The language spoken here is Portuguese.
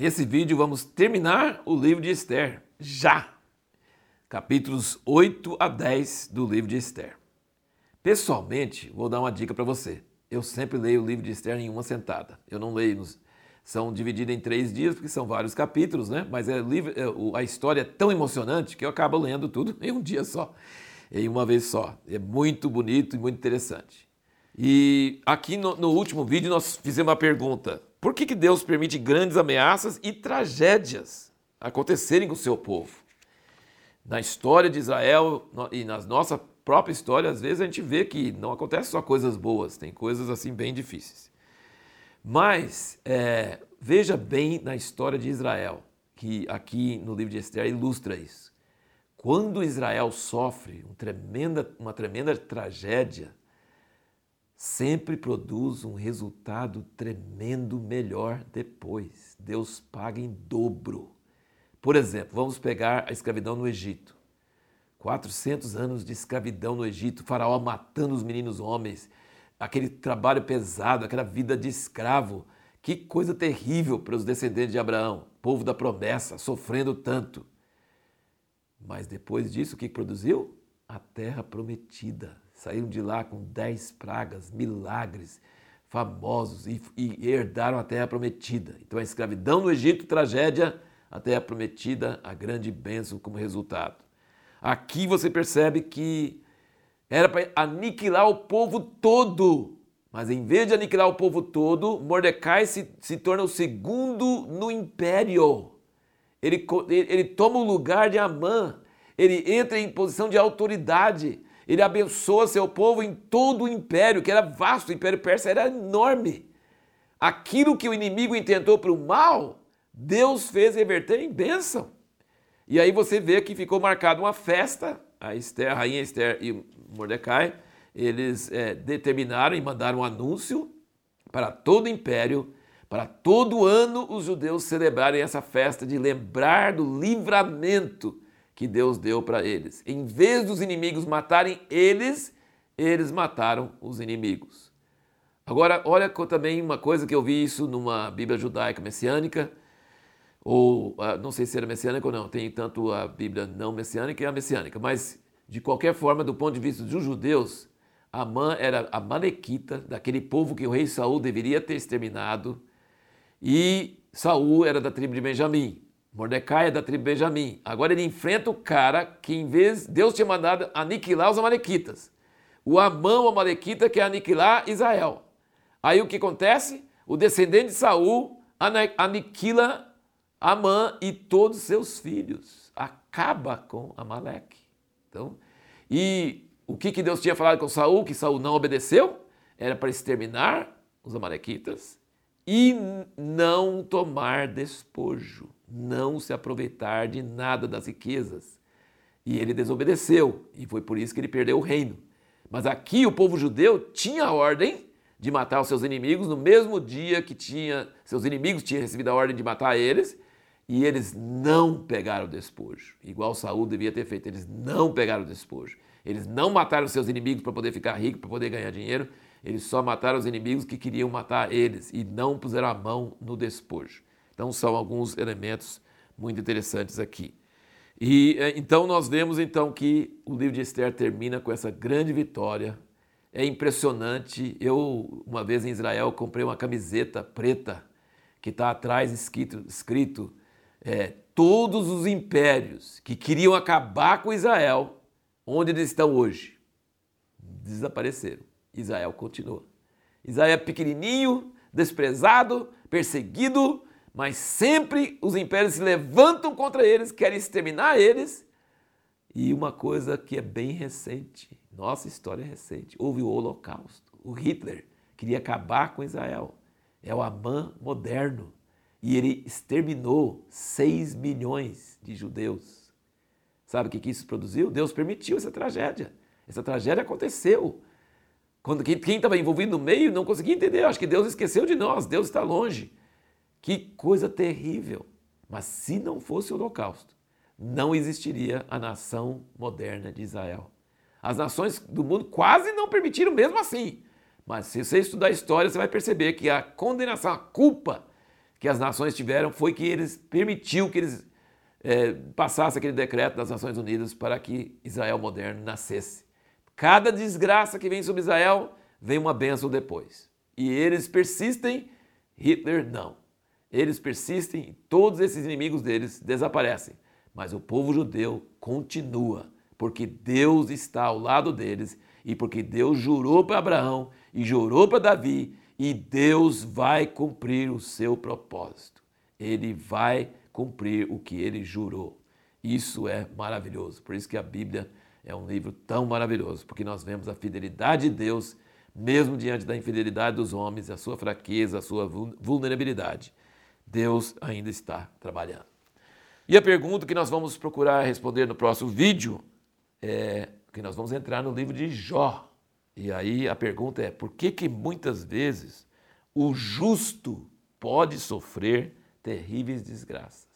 nesse vídeo vamos terminar o livro de Esther, já! Capítulos 8 a 10 do livro de Esther. Pessoalmente, vou dar uma dica para você. Eu sempre leio o livro de Esther em uma sentada. Eu não leio nos... São divididos em três dias, porque são vários capítulos, né? Mas é, é a história é tão emocionante que eu acabo lendo tudo em um dia só, em uma vez só. É muito bonito e muito interessante. E aqui no, no último vídeo nós fizemos uma pergunta: por que, que Deus permite grandes ameaças e tragédias acontecerem com o seu povo? Na história de Israel e na nossa própria história, às vezes a gente vê que não acontece só coisas boas, tem coisas assim bem difíceis. Mas é, veja bem na história de Israel, que aqui no livro de Esther ilustra isso. Quando Israel sofre tremenda, uma tremenda tragédia, sempre produz um resultado tremendo melhor depois. Deus paga em dobro. Por exemplo, vamos pegar a escravidão no Egito. 400 anos de escravidão no Egito, Faraó matando os meninos homens, aquele trabalho pesado, aquela vida de escravo. Que coisa terrível para os descendentes de Abraão, povo da promessa, sofrendo tanto. Mas depois disso, o que produziu? A terra prometida, saíram de lá com dez pragas, milagres famosos e, e, herdaram a terra prometida. Então a escravidão no Egito, tragédia, a terra prometida, a grande bênção como resultado. Aqui você percebe que era para aniquilar o povo todo. Mas em vez de aniquilar o povo todo, Mordecai se, se torna o segundo no império. Ele, ele, ele toma o lugar de Amã. Ele entra em posição de autoridade ele abençoa seu povo em todo o império, que era vasto, o império persa era enorme. Aquilo que o inimigo intentou para o mal, Deus fez reverter em bênção. E aí você vê que ficou marcada uma festa, a, Esther, a rainha Esther e Mordecai, eles é, determinaram e mandaram um anúncio para todo o império, para todo ano os judeus celebrarem essa festa de lembrar do livramento que Deus deu para eles. Em vez dos inimigos matarem eles, eles mataram os inimigos. Agora, olha também uma coisa que eu vi isso numa Bíblia judaica messiânica, ou ah, não sei se era messiânica ou não, tem tanto a Bíblia não messiânica e a messiânica, mas de qualquer forma, do ponto de vista dos judeus, Amã era a Malequita, daquele povo que o rei Saul deveria ter exterminado, e Saul era da tribo de Benjamim. Mordecai é da tribo Benjamim. Agora ele enfrenta o cara que, em vez, Deus tinha mandado aniquilar os amalequitas. O Amã, o amalequita, quer aniquilar Israel. Aí o que acontece? O descendente de Saul aniquila Amã e todos seus filhos. Acaba com Amaleque. Então, e o que, que Deus tinha falado com Saul, que Saul não obedeceu? Era para exterminar os amalequitas e não tomar despojo não se aproveitar de nada das riquezas. E ele desobedeceu, e foi por isso que ele perdeu o reino. Mas aqui o povo judeu tinha a ordem de matar os seus inimigos no mesmo dia que tinha seus inimigos tinham recebido a ordem de matar eles, e eles não pegaram o despojo, igual Saul devia ter feito. Eles não pegaram o despojo. Eles não mataram seus inimigos para poder ficar rico, para poder ganhar dinheiro. Eles só mataram os inimigos que queriam matar eles e não puseram a mão no despojo. Então são alguns elementos muito interessantes aqui. E é, então nós vemos então que o livro de Esther termina com essa grande vitória. É impressionante. Eu uma vez em Israel comprei uma camiseta preta que está atrás escrito, escrito é, todos os impérios que queriam acabar com Israel, onde eles estão hoje, desapareceram. Israel continua. Israel é pequenininho, desprezado, perseguido, mas sempre os impérios se levantam contra eles, querem exterminar eles. E uma coisa que é bem recente, nossa história é recente, houve o Holocausto. O Hitler queria acabar com Israel. É o Amã moderno. E ele exterminou 6 milhões de judeus. Sabe o que isso produziu? Deus permitiu essa tragédia. Essa tragédia aconteceu. Quando quem estava envolvido no meio não conseguia entender. Acho que Deus esqueceu de nós. Deus está longe. Que coisa terrível! Mas se não fosse o Holocausto, não existiria a nação moderna de Israel. As nações do mundo quase não permitiram mesmo assim. Mas se você estudar a história, você vai perceber que a condenação, a culpa que as nações tiveram foi que eles permitiu que eles é, passasse aquele decreto das Nações Unidas para que Israel moderno nascesse. Cada desgraça que vem sobre Israel vem uma bênção depois. E eles persistem, Hitler não. Eles persistem, todos esses inimigos deles desaparecem. Mas o povo judeu continua, porque Deus está ao lado deles e porque Deus jurou para Abraão e jurou para Davi e Deus vai cumprir o seu propósito. Ele vai cumprir o que ele jurou. Isso é maravilhoso. Por isso que a Bíblia é um livro tão maravilhoso, porque nós vemos a fidelidade de Deus, mesmo diante da infidelidade dos homens, a sua fraqueza, a sua vulnerabilidade. Deus ainda está trabalhando. E a pergunta que nós vamos procurar responder no próximo vídeo é que nós vamos entrar no livro de Jó. E aí a pergunta é: por que que muitas vezes o justo pode sofrer terríveis desgraças?